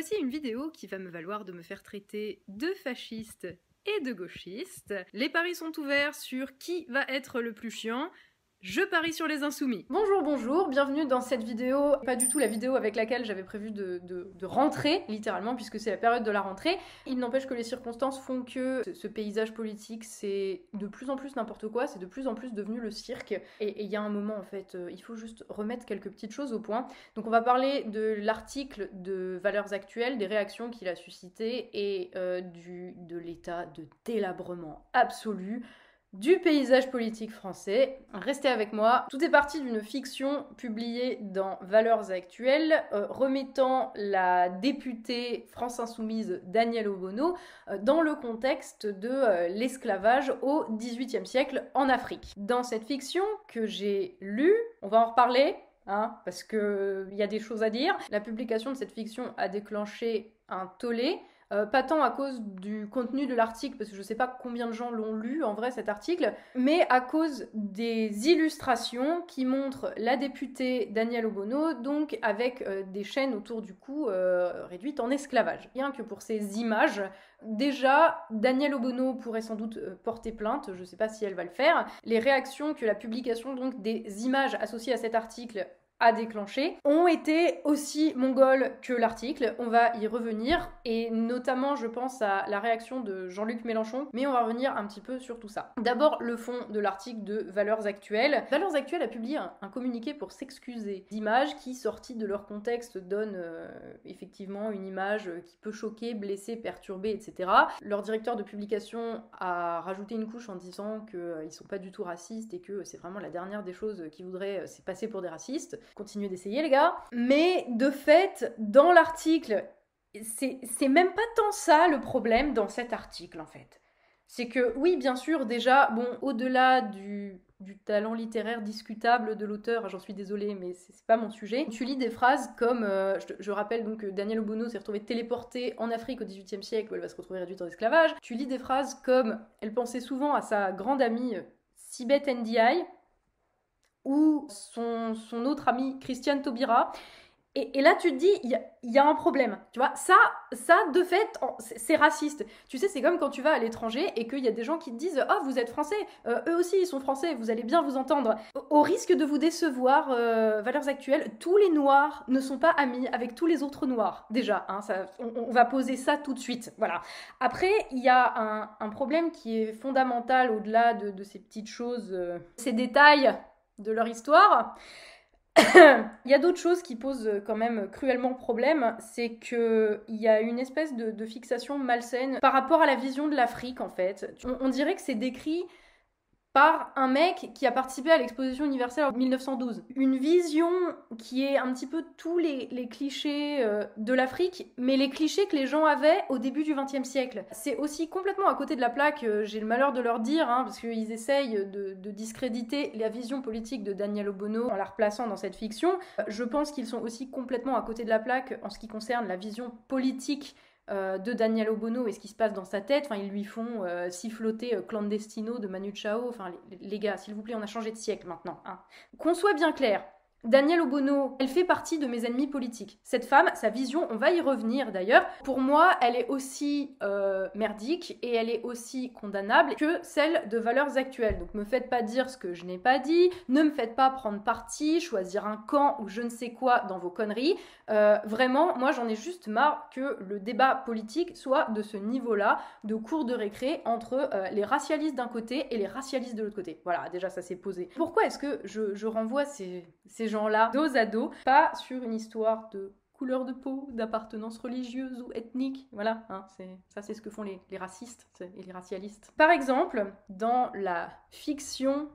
Voici une vidéo qui va me valoir de me faire traiter de fasciste et de gauchiste. Les paris sont ouverts sur qui va être le plus chiant. Je parie sur les insoumis. Bonjour, bonjour, bienvenue dans cette vidéo. Pas du tout la vidéo avec laquelle j'avais prévu de, rentrer, littéralement, puisque c'est la période de la rentrée. Il n'empêche que les circonstances font que ce, paysage politique, c'est de plus en plus n'importe quoi, c'est de plus en plus devenu le cirque. Et il y a un moment, en fait, euh, il faut juste remettre quelques petites choses au point. Donc on va parler de l'article de Valeurs Actuelles, des réactions qu'il a suscitées et euh, du, de l'état de délabrement absolu du paysage politique français. Restez avec moi. Tout est parti d'une fiction publiée dans Valeurs actuelles, euh, remettant la députée France Insoumise Danielle Obono euh, dans le contexte de euh, l'esclavage au XVIIIe siècle en Afrique. Dans cette fiction que j'ai lue, on va en reparler, hein, parce qu'il y a des choses à dire. La publication de cette fiction a déclenché un tollé euh, pas tant à cause du contenu de l'article, parce que je sais pas combien de gens l'ont lu en vrai cet article, mais à cause des illustrations qui montrent la députée Danielle Obono, donc avec euh, des chaînes autour du cou euh, réduites en esclavage. Rien que pour ces images, déjà, Danielle Obono pourrait sans doute porter plainte, je sais pas si elle va le faire. Les réactions que la publication donc des images associées à cet article a déclenché ont été aussi mongols que l'article. On va y revenir et notamment je pense à la réaction de Jean-Luc Mélenchon, mais on va revenir un petit peu sur tout ça. D'abord le fond de l'article de Valeurs Actuelles. Valeurs Actuelles a publié un, communiqué pour s'excuser d'images qui, sorties de leur contexte, donnent euh, effectivement une image qui peut choquer, blesser, perturber, etc. Leur directeur de publication a rajouté une couche en disant qu'ils euh, sont pas du tout racistes et que c'est vraiment la dernière des choses qu'ils voudraient, euh, c'est passer pour des racistes. Continuez d'essayer, les gars. Mais de fait, dans l'article, c'est même pas tant ça le problème dans cet article, en fait. C'est que, oui, bien sûr, déjà, bon, au-delà du, du talent littéraire discutable de l'auteur, j'en suis désolée, mais c'est pas mon sujet. Tu lis des phrases comme, euh, je, rappelle donc que Daniel Obono s'est retrouvé téléporté en Afrique au XVIIIe siècle où elle va se retrouver réduite en esclavage. Tu lis des phrases comme, elle pensait souvent à sa grande amie Sibeth Ndiaye, ou son, autre ami Christiane Taubira. Et, là, tu te dis, il y, a un problème. Tu vois, ça, ça de fait, c'est raciste. Tu sais, c'est comme quand tu vas à l'étranger et qu'il y a des gens qui te disent Oh, vous êtes français. Euh, eux aussi, ils sont français. Vous allez bien vous entendre. Au, risque de vous décevoir, euh, valeurs actuelles, tous les noirs ne sont pas amis avec tous les autres noirs. Déjà, hein, on, va poser ça tout de suite. Voilà. Après, il y a un, problème qui est fondamental au-delà de, ces petites choses, euh, ces détails de leur histoire. il y a d'autres choses qui posent quand même cruellement problème, c'est qu'il y a une espèce de, fixation malsaine par rapport à la vision de l'Afrique en fait. on dirait que c'est décrit par un mec qui a participé à l'exposition universelle en 1912. Une vision qui est un petit peu tous les, clichés euh, de l'Afrique, mais les clichés que les gens avaient au début du XXe siècle. C'est aussi complètement à côté de la plaque, euh, j'ai le malheur de leur dire, hein, parce qu'ils essayent de, de, discréditer la vision politique de Daniel Obono en la replaçant dans cette fiction. Euh, je pense qu'ils sont aussi complètement à côté de la plaque en ce qui concerne la vision politique euh, de Daniel Obono et ce qui se passe dans sa tête. Enfin, ils lui font euh, siffloter euh, Clandestino de Manu Chao. Enfin, les, gars, s'il vous plaît, on a changé de siècle maintenant. Hein. Qu'on soit bien clair, Danielle Obono, elle fait partie de mes ennemis politiques. Cette femme, sa vision, on va y revenir d'ailleurs, pour moi, elle est aussi euh, merdique et elle est aussi condamnable que celle de valeurs actuelles. Donc me faites pas dire ce que je n'ai pas dit, ne me faites pas prendre parti, choisir un camp ou je ne sais quoi dans vos conneries. Euh, vraiment, moi j'en ai juste marre que le débat politique soit de ce niveau-là, de cours de récré entre euh, les racialistes d'un côté et les racialistes de l'autre côté. Voilà, déjà ça s'est posé. Pourquoi est-ce que je, renvoie ces, ces gens-là, dos à dos, pas sur une histoire de couleur de peau, d'appartenance religieuse ou ethnique. Voilà, hein, ça c'est ce que font les, racistes et les racialistes. Par exemple, dans la fiction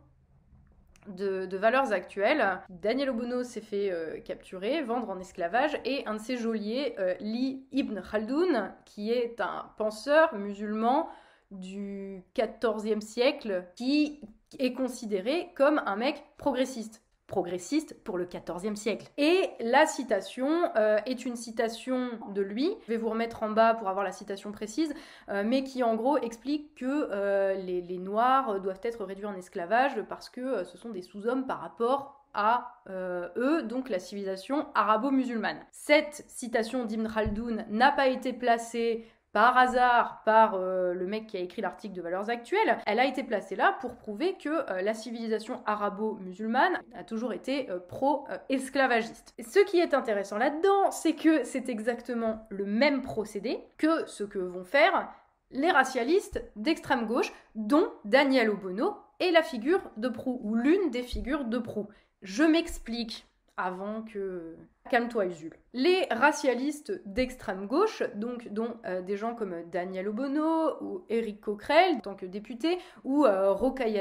de, valeurs actuelles, Daniel Obono s'est fait euh, capturer, vendre en esclavage, et un de ses geôliers, euh, Li Ibn Khaldoun, qui est un penseur musulman du 14e siècle, qui est considéré comme un mec progressiste progressiste pour le XIVe siècle. Et la citation euh, est une citation de lui, je vais vous remettre en bas pour avoir la citation précise, euh, mais qui en gros explique que euh, les, Noirs doivent être réduits en esclavage parce que ce sont des sous-hommes par rapport à eux, donc la civilisation arabo-musulmane. Cette citation d'Ibn Khaldoun n'a pas été placée par hasard par euh, le mec qui a écrit l'article de Valeurs Actuelles, elle a été placée là pour prouver que euh, la civilisation arabo-musulmane a toujours été euh, pro-esclavagiste. Ce qui est intéressant là-dedans, c'est que c'est exactement le même procédé que ce que vont faire les racialistes d'extrême gauche, dont Daniel Obono est la figure de proue, ou l'une des figures de proue. Je m'explique avant que... Calme-toi, Usul. Les racialistes d'extrême gauche, donc dont euh, des gens comme Daniel Obono ou Éric Coquerel en tant que député, ou euh,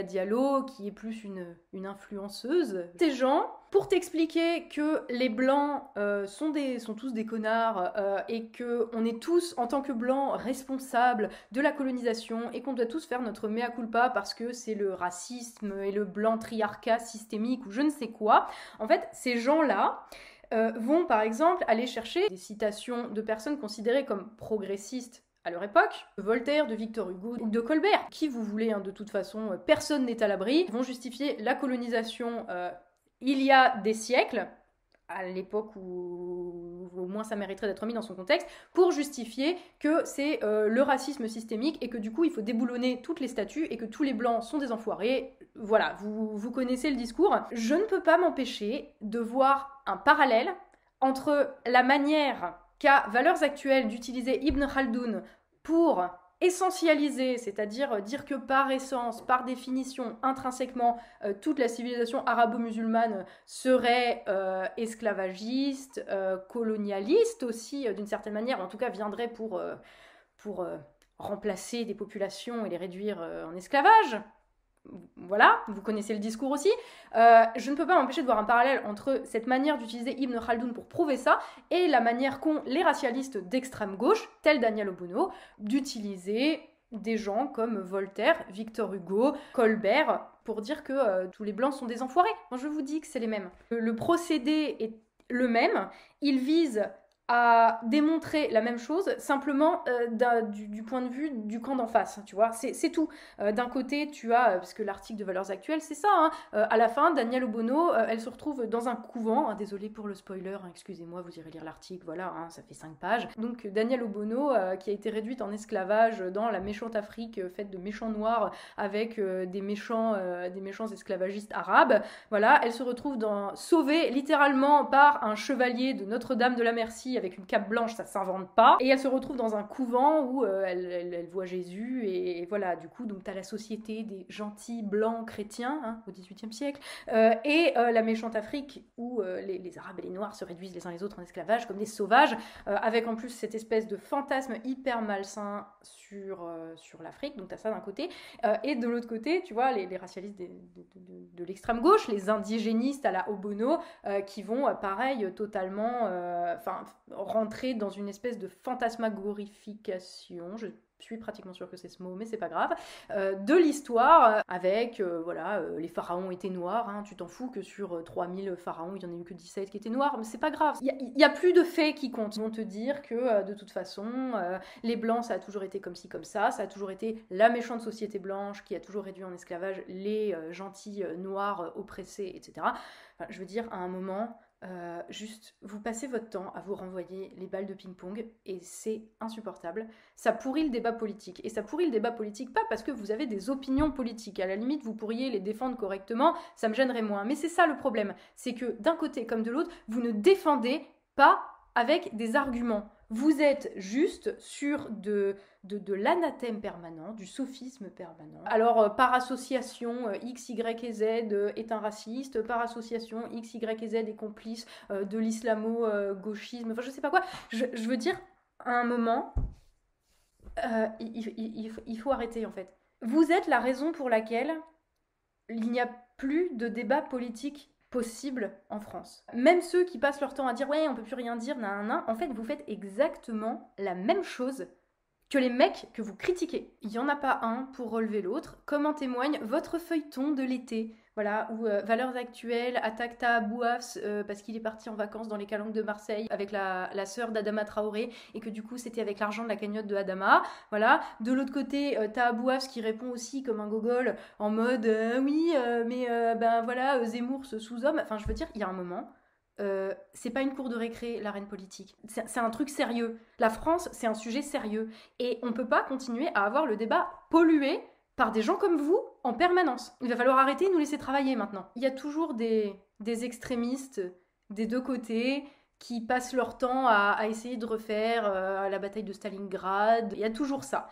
Diallo qui est plus une, une influenceuse, ces gens, pour t'expliquer que les blancs euh, sont, des, sont tous des connards et que on est tous en tant que blancs responsables de la colonisation et qu'on doit tous faire notre mea culpa parce que c'est le racisme et le blanc triarcat systémique ou je ne sais quoi. En fait, ces gens-là, euh, vont par exemple aller chercher des citations de personnes considérées comme progressistes à leur époque, Voltaire, de Victor Hugo ou de Colbert, qui vous voulez, hein, de toute façon, euh, personne n'est à l'abri, vont justifier la colonisation euh, il y a des siècles, à l'époque où au moins ça mériterait d'être mis dans son contexte, pour justifier que c'est le racisme systémique et que du coup il faut déboulonner toutes les statues et que tous les blancs sont des enfoirés, voilà, vous, vous connaissez le discours. Je ne peux pas m'empêcher de voir un parallèle entre la manière qu'a Valeurs Actuelles d'utiliser Ibn Khaldoun pour essentialiser, c'est-à-dire dire que par essence, par définition, intrinsèquement, euh, toute la civilisation arabo-musulmane serait euh, esclavagiste, euh, colonialiste aussi, d'une certaine manière, en tout cas viendrait pour, pour remplacer des populations et les réduire en esclavage voilà, vous connaissez le discours aussi. Euh, je ne peux pas m'empêcher de voir un parallèle entre cette manière d'utiliser Ibn Khaldoun pour prouver ça et la manière qu'ont les racialistes d'extrême gauche, tels Daniel Obono, d'utiliser des gens comme Voltaire, Victor Hugo, Colbert, pour dire que euh, tous les blancs sont des enfoirés. Moi, je vous dis que c'est les mêmes. le procédé est le même. Il vise à démontrer la même chose, simplement euh, du, point de vue du camp d'en face, tu vois, c'est tout. Euh, d'un côté, tu as, euh, parce que l'article de Valeurs Actuelles, c'est ça, hein, à la fin, Danielle Obono, elle se retrouve dans un couvent, hein, désolé pour le spoiler, hein, excusez-moi, vous irez lire l'article, voilà, ça fait 5 pages. Donc Danielle Obono, qui a été réduite en esclavage dans la méchante Afrique, faite de méchants noirs, avec des, méchants, des méchants esclavagistes arabes, voilà, elle se retrouve dans, sauvée littéralement par un chevalier de Notre-Dame de la Merci, avec une cape blanche, ça s'invente pas. Et elle se retrouve dans un couvent où euh, elle, voit Jésus, et, voilà, du coup, donc t'as la société des gentils blancs chrétiens hein, au XVIIIe siècle, euh, et euh, la méchante Afrique où les, Arabes et les Noirs se réduisent les uns les autres en esclavage comme des sauvages, avec en plus cette espèce de fantasme hyper malsain sur, sur l'Afrique, donc t'as ça d'un côté, et de l'autre côté, tu vois, les, racialistes de, de l'extrême gauche, les indigénistes à la Obono, qui vont, pareil, totalement, enfin, rentrer dans une espèce de fantasmagorification, je suis pratiquement sûre que c'est ce mot, mais c'est pas grave, euh, de l'histoire avec, euh, voilà, euh, les pharaons étaient noirs, hein, tu t'en fous que sur 3000 pharaons, il y en a eu que 17 qui étaient noirs, mais c'est pas grave. Il n'y a, plus de faits qui comptent. Ils vont te dire que, de toute façon, les blancs, ça a toujours été comme ci, comme ça, ça a toujours été la méchante société blanche qui a toujours réduit en esclavage les gentils noirs oppressés, etc. je veux dire, à un moment, euh, juste, vous passez votre temps à vous renvoyer les balles de ping-pong et c'est insupportable. Ça pourrit le débat politique. Et ça pourrit le débat politique pas parce que vous avez des opinions politiques. À la limite, vous pourriez les défendre correctement, ça me gênerait moins. Mais c'est ça le problème. C'est que d'un côté comme de l'autre, vous ne défendez pas avec des arguments. Vous êtes juste sur de, de, l'anathème permanent, du sophisme permanent. Alors, euh, par association, euh, X, Y et Z euh, est un raciste, par association, X, Y et Z est complice de l'islamo-gauchisme, enfin, je sais pas quoi. Je, veux dire, à un moment, il, il faut arrêter en fait. Vous êtes la raison pour laquelle il n'y a plus de débat politique possible en France. Même ceux qui passent leur temps à dire ouais on peut plus rien dire, nan, en fait vous faites exactement la même chose que les mecs que vous critiquez. Il n'y en a pas un pour relever l'autre, comme en témoigne votre feuilleton de l'été. Voilà, ou euh, Valeurs actuelles, attaque ta Bouafs euh, parce qu'il est parti en vacances dans les calanques de Marseille avec la, la sœur d'Adama Traoré et que du coup c'était avec l'argent de la cagnotte de Adama. Voilà. De l'autre côté, euh, t'as Bouafs qui répond aussi comme un gogol en mode oui, mais ben voilà, Zemmour ce sous-homme. Enfin, je veux dire, il y a un moment. c'est pas une cour de récré, l'arène politique. C'est un truc sérieux. La France, c'est un sujet sérieux. Et on peut pas continuer à avoir le débat pollué par des gens comme vous en permanence. Il va falloir arrêter et nous laisser travailler maintenant. Il y a toujours des, des extrémistes des deux côtés qui passent leur temps à, essayer de refaire euh, la bataille de Stalingrad. Il y a toujours ça.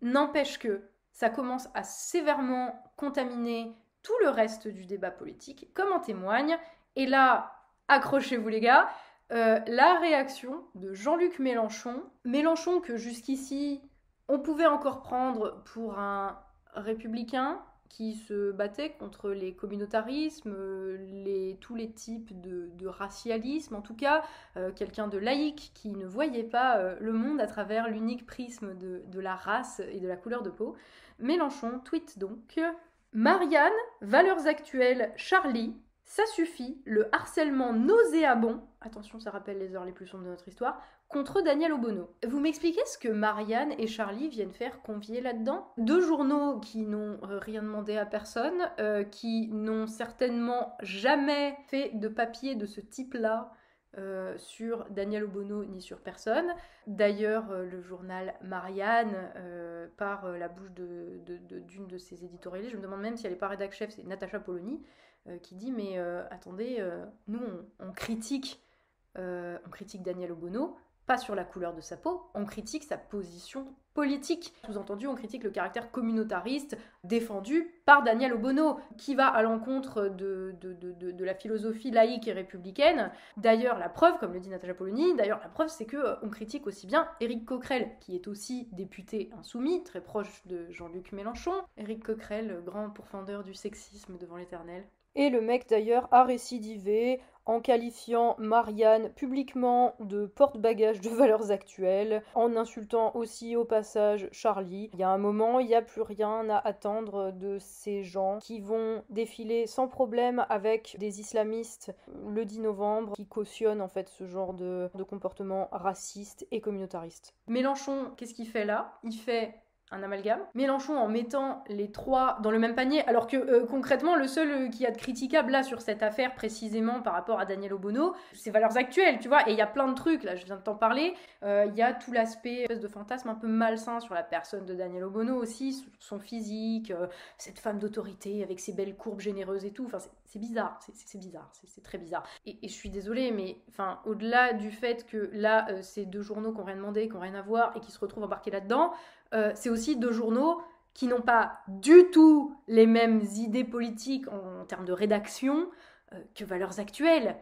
N'empêche que ça commence à sévèrement contaminer tout le reste du débat politique, comme en témoigne. Et là, accrochez-vous les gars, euh, la réaction de Jean-Luc Mélenchon. Mélenchon que jusqu'ici on pouvait encore prendre pour un républicain qui se battait contre les communautarismes, les, tous les types de, racialisme, en tout cas euh, quelqu'un de laïque qui ne voyait pas euh, le monde à travers l'unique prisme de, de, la race et de la couleur de peau. Mélenchon tweet donc Marianne, valeurs actuelles, Charlie, ça suffit, le harcèlement nauséabond, attention ça rappelle les heures les plus sombres de notre histoire, contre Daniel Obono. Vous m'expliquez ce que Marianne et Charlie viennent faire convier là-dedans? Deux journaux qui n'ont euh, rien demandé à personne, euh, qui n'ont certainement jamais fait de papier de ce type-là euh, sur Daniel Obono ni sur personne. D'ailleurs, le journal Marianne, par la bouche d'une de, de, de, ses éditorialistes, je me demande même si elle n'est pas rédac chef, c'est Natacha Polony, qui dit mais attendez, nous on, critique, on critique Daniel Obono, pas sur la couleur de sa peau, on critique sa position politique. Sous-entendu, on critique le caractère communautariste défendu par Daniel Obono, qui va à l'encontre de, de, la philosophie laïque et républicaine. D'ailleurs, la preuve, comme le dit Natacha Polony, d'ailleurs, la preuve, c'est que on critique aussi bien Éric Coquerel, qui est aussi député insoumis, très proche de Jean-Luc Mélenchon. Éric Coquerel, grand pourfendeur du sexisme devant l'éternel. Et le mec d'ailleurs a récidivé en qualifiant Marianne publiquement de porte-bagages de valeurs actuelles, en insultant aussi au passage Charlie. Il y a un moment, il n'y a plus rien à attendre de ces gens qui vont défiler sans problème avec des islamistes le 10 novembre, qui cautionnent en fait ce genre de, de comportement raciste et communautariste. Mélenchon, qu'est-ce qu'il fait là? Il fait un amalgame. Mélenchon en mettant les trois dans le même panier, alors que euh, concrètement, le seul euh, qui a de critiquable là sur cette affaire précisément par rapport à Daniel Obono, c'est valeurs actuelles, tu vois. Et il y a plein de trucs, là je viens de t'en parler. Euh, il y a tout l'aspect de fantasme un peu malsain sur la personne de Daniel Obono aussi, son physique, cette femme d'autorité avec ses belles courbes généreuses et tout. Enfin, c'est bizarre, c'est bizarre, c'est très bizarre. Et, et, je suis désolée, mais enfin, au-delà du fait que là, ces deux journaux qui n'ont rien demandé, qui n'ont rien à voir et qui se retrouvent embarqués là-dedans, euh, c'est aussi deux journaux qui n'ont pas du tout les mêmes idées politiques en, termes de rédaction euh, que Valeurs Actuelles.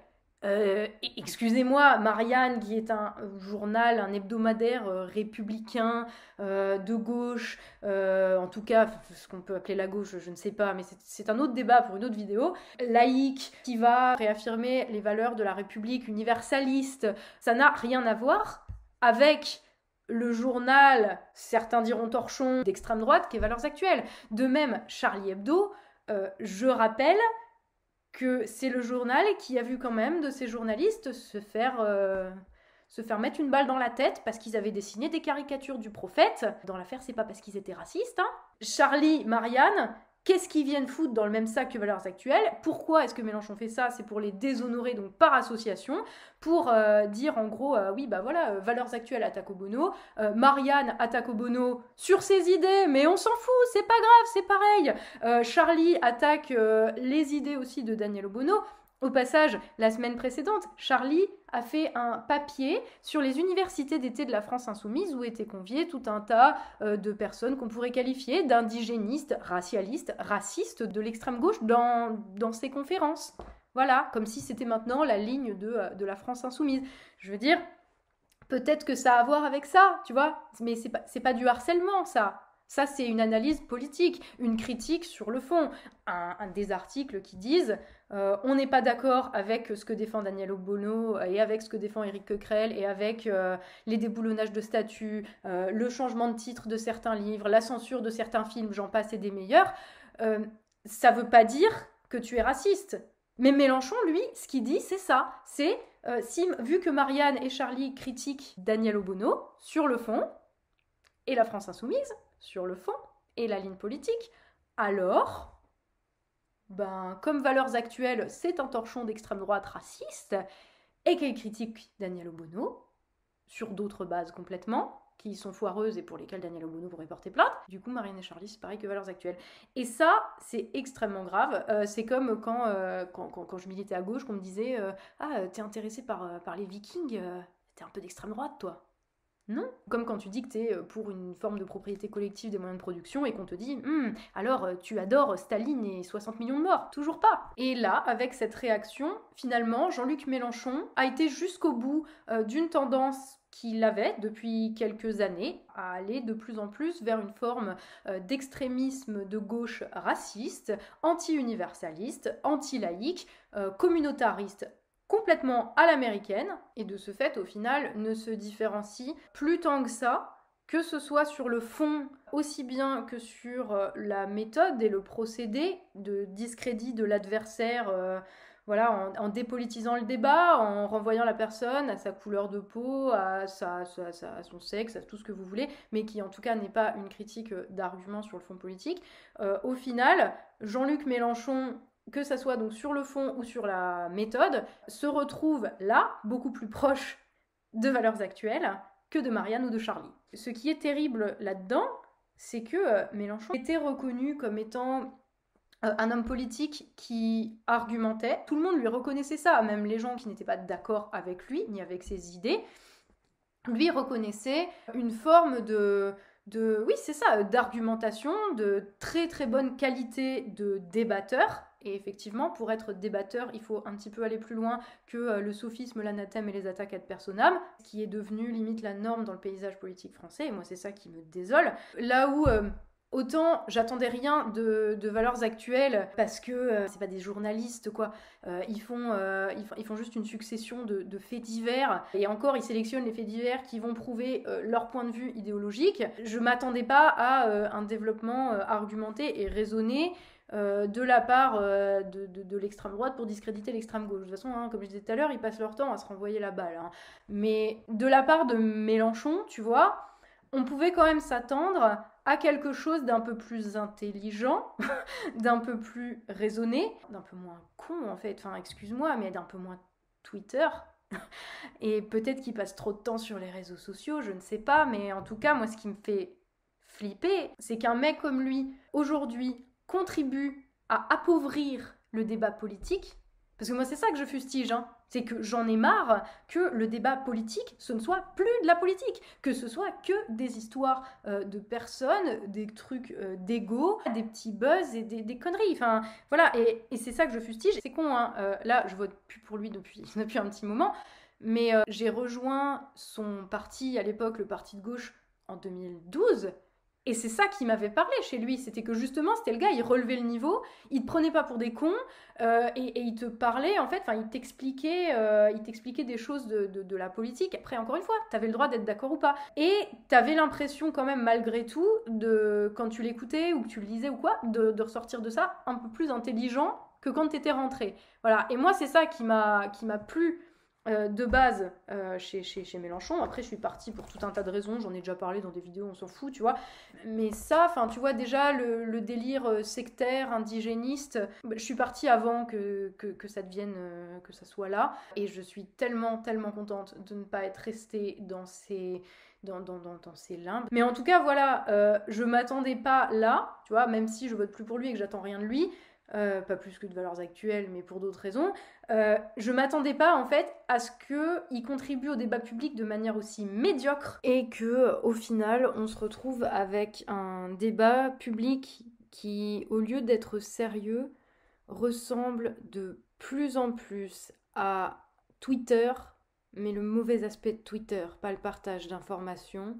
Euh, excusez-moi, Marianne, qui est un journal, un hebdomadaire républicain de gauche, en tout cas, ce qu'on peut appeler la gauche, je ne sais pas, mais c'est un autre débat pour une autre vidéo. Laïque, qui va réaffirmer les valeurs de la République universaliste, ça n'a rien à voir avec le journal, certains diront torchon, d'extrême droite, qui est Valeurs Actuelles. De même, Charlie Hebdo, euh, je rappelle que c'est le journal qui a vu quand même de ces journalistes se faire, euh, se faire mettre une balle dans la tête parce qu'ils avaient dessiné des caricatures du prophète. Dans l'affaire, c'est pas parce qu'ils étaient racistes. Hein. Charlie, Marianne, Qu'est-ce qu'ils viennent foutre dans le même sac que Valeurs Actuelles Pourquoi est-ce que Mélenchon fait ça C'est pour les déshonorer, donc par association, pour euh, dire en gros, euh, oui, bah voilà, euh, Valeurs Actuelles attaque au Marianne attaque au Bono sur ses idées, mais on s'en fout, c'est pas grave, c'est pareil. Charlie attaque les idées aussi de Daniel Obono. Au passage, la semaine précédente, Charlie a fait un papier sur les universités d'été de la France insoumise où étaient conviés tout un tas euh, de personnes qu'on pourrait qualifier d'indigénistes, racialistes, racistes de l'extrême gauche dans, dans ces conférences. Voilà, comme si c'était maintenant la ligne de, euh, de la France insoumise. Je veux dire, peut-être que ça a à voir avec ça, tu vois, mais c'est pas, pas du harcèlement, ça. Ça, c'est une analyse politique, une critique sur le fond. Un, des articles qui disent euh, on n'est pas d'accord avec ce que défend Daniel Obono et avec ce que défend Éric Coquerel et avec euh, les déboulonnages de statuts, euh, le changement de titre de certains livres, la censure de certains films, j'en passe et des meilleurs. ça ne veut pas dire que tu es raciste. Mais Mélenchon, lui, ce qu'il dit, c'est ça. C'est, vu que Marianne et Charlie critiquent Daniel Obono sur le fond, et la France insoumise sur le fond, et la ligne politique, alors, ben, comme valeurs actuelles, c'est un torchon d'extrême droite raciste, et qu'elle critique Daniel Obono, sur d'autres bases complètement, qui sont foireuses et pour lesquelles Daniel Obono pourrait porter plainte. Du coup, Marianne et Charlie, c'est pareil que Valeurs Actuelles. Et ça, c'est extrêmement grave. Euh, c'est comme quand, euh, quand, je militais à gauche, qu'on me disait euh, Ah, t'es intéressé par, par les vikings, t'es un peu d'extrême droite, toi. Non. Comme quand tu dis que t'es pour une forme de propriété collective des moyens de production et qu'on te dit hum, alors tu adores Staline et 60 millions de morts. Toujours pas. Et là, avec cette réaction, finalement, Jean-Luc Mélenchon a été jusqu'au bout d'une tendance qu'il avait depuis quelques années à aller de plus en plus vers une forme euh, d'extrémisme de gauche raciste, anti-universaliste, anti-laïque, euh, communautariste complètement à l'américaine, et de ce fait, au final, ne se différencie plus tant que ça, que ce soit sur le fond aussi bien que sur euh, la méthode et le procédé de discrédit de l'adversaire voilà, en, dépolitisant le débat, en renvoyant la personne à sa couleur de peau, à, son sexe, à tout ce que vous voulez, mais qui en tout cas n'est pas une critique euh, d'argument sur le fond politique. Euh, au final, Jean-Luc Mélenchon, que ça soit donc sur le fond ou sur la méthode, se retrouve là, beaucoup plus proche de valeurs actuelles que de Marianne ou de Charlie. Ce qui est terrible là-dedans, c'est que euh, Mélenchon était reconnu comme étant euh, un homme politique qui argumentait. Tout le monde lui reconnaissait ça, même les gens qui n'étaient pas d'accord avec lui ni avec ses idées, lui reconnaissaient une forme de, de oui, c'est ça, d'argumentation, de très très bonne qualité de débatteur. Et effectivement, pour être débatteur, il faut un petit peu aller plus loin que euh, le sophisme, l'anathème et les attaques ad personam, qui est devenu limite la norme dans le paysage politique français. Et moi, c'est ça qui me désole. Là où euh, Autant j'attendais rien de, valeurs actuelles parce que euh, c'est pas des journalistes quoi. Euh, ils, font, ils, font juste une succession de, faits divers et encore ils sélectionnent les faits divers qui vont prouver leur point de vue idéologique. Je m'attendais pas à un développement argumenté et raisonné de la part de, l'extrême droite pour discréditer l'extrême gauche. De toute façon, hein, comme je disais tout à l'heure, ils passent leur temps à se renvoyer la balle. Hein. Mais de la part de Mélenchon, tu vois, on pouvait quand même s'attendre à quelque chose d'un peu plus intelligent, d'un peu plus raisonné, d'un peu moins con en fait, enfin excuse-moi, mais d'un peu moins Twitter. Et peut-être qu'il passe trop de temps sur les réseaux sociaux, je ne sais pas, mais en tout cas, moi ce qui me fait flipper, c'est qu'un mec comme lui, aujourd'hui, contribue à appauvrir le débat politique. Parce que moi c'est ça que je fustige, hein. C'est que j'en ai marre que le débat politique, ce ne soit plus de la politique, que ce soit que des histoires euh, de personnes, des trucs euh, d'ego, des petits buzz et des, conneries. Enfin, voilà, et, c'est ça que je fustige. C'est con, hein. Euh, là, je vote plus pour lui depuis, depuis un petit moment, mais j'ai rejoint son parti à l'époque, le parti de gauche, en 2012. Et c'est ça qui m'avait parlé chez lui, c'était que justement, c'était le gars, il relevait le niveau, il te prenait pas pour des cons, euh, et, il te parlait, en fait, enfin, il t'expliquait euh, il t'expliquait des choses de, la politique. Après, encore une fois, t'avais le droit d'être d'accord ou pas. Et t'avais l'impression quand même, malgré tout, de quand tu l'écoutais ou que tu le lisais ou quoi, de, de ressortir de ça un peu plus intelligent que quand t'étais rentré. Voilà, et moi, c'est ça qui m'a plu euh, de base euh, chez, chez, Mélenchon. Après, je suis partie pour tout un tas de raisons. J'en ai déjà parlé dans des vidéos, on s'en fout, tu vois. Mais ça, enfin, tu vois, déjà, le, délire euh, sectaire, indigéniste, bah, je suis partie avant que, que, ça devienne, que ça soit là. Et je suis tellement, tellement contente de ne pas être restée dans ces... Dans, dans, dans, ces limbes. Mais en tout cas, voilà, je m'attendais pas là, tu vois, même si je vote plus pour lui et que j'attends rien de lui, euh, pas plus que de valeurs actuelles, mais pour d'autres raisons, euh, je m'attendais pas en fait à ce qu'il contribue au débat public de manière aussi médiocre et que au final on se retrouve avec un débat public qui, au lieu d'être sérieux, ressemble de plus en plus à Twitter, mais le mauvais aspect de Twitter, pas le partage d'informations,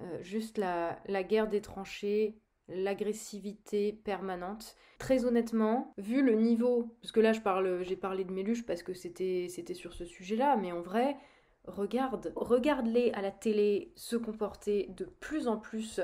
euh, juste la, la guerre des tranchées, l'agressivité permanente. Très honnêtement, vu le niveau, parce que là je parle, j'ai parlé de Méluche parce que c'était, c'était sur ce sujet-là, mais en vrai, regarde, regarde-les à la télé se comporter de plus en plus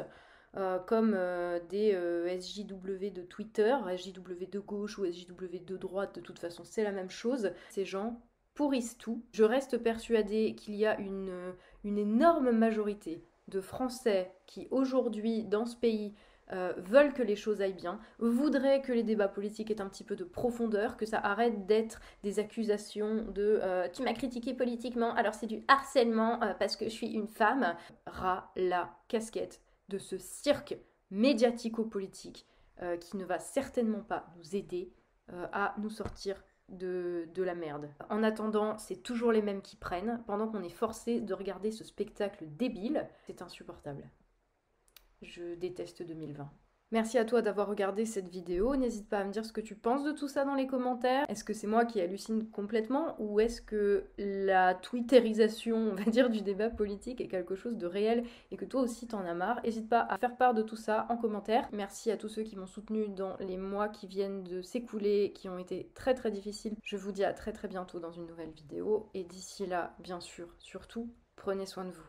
euh, comme euh, des SJW de Twitter, SJW de gauche ou SJW de droite, de toute façon c'est la même chose. Ces gens pourrissent tout. Je reste persuadée qu'il y a une, une énorme majorité de Français qui aujourd'hui dans ce pays euh, veulent que les choses aillent bien, voudraient que les débats politiques aient un petit peu de profondeur, que ça arrête d'être des accusations de euh, tu m'as critiqué politiquement, alors c'est du harcèlement euh, parce que je suis une femme. Ras la casquette de ce cirque médiatico-politique qui ne va certainement pas nous aider à nous sortir de, de, la merde. En attendant, c'est toujours les mêmes qui prennent, pendant qu'on est forcé de regarder ce spectacle débile. C'est insupportable. Je déteste 2020. Merci à toi d'avoir regardé cette vidéo. N'hésite pas à me dire ce que tu penses de tout ça dans les commentaires. Est-ce que c'est moi qui hallucine complètement ou est-ce que la twitterisation, on va dire, du débat politique est quelque chose de réel et que toi aussi t'en as marre? N'hésite pas à faire part de tout ça en commentaire. Merci à tous ceux qui m'ont soutenu dans les mois qui viennent de s'écouler, qui ont été très très difficiles. Je vous dis à très très bientôt dans une nouvelle vidéo et d'ici là, bien sûr, surtout, prenez soin de vous.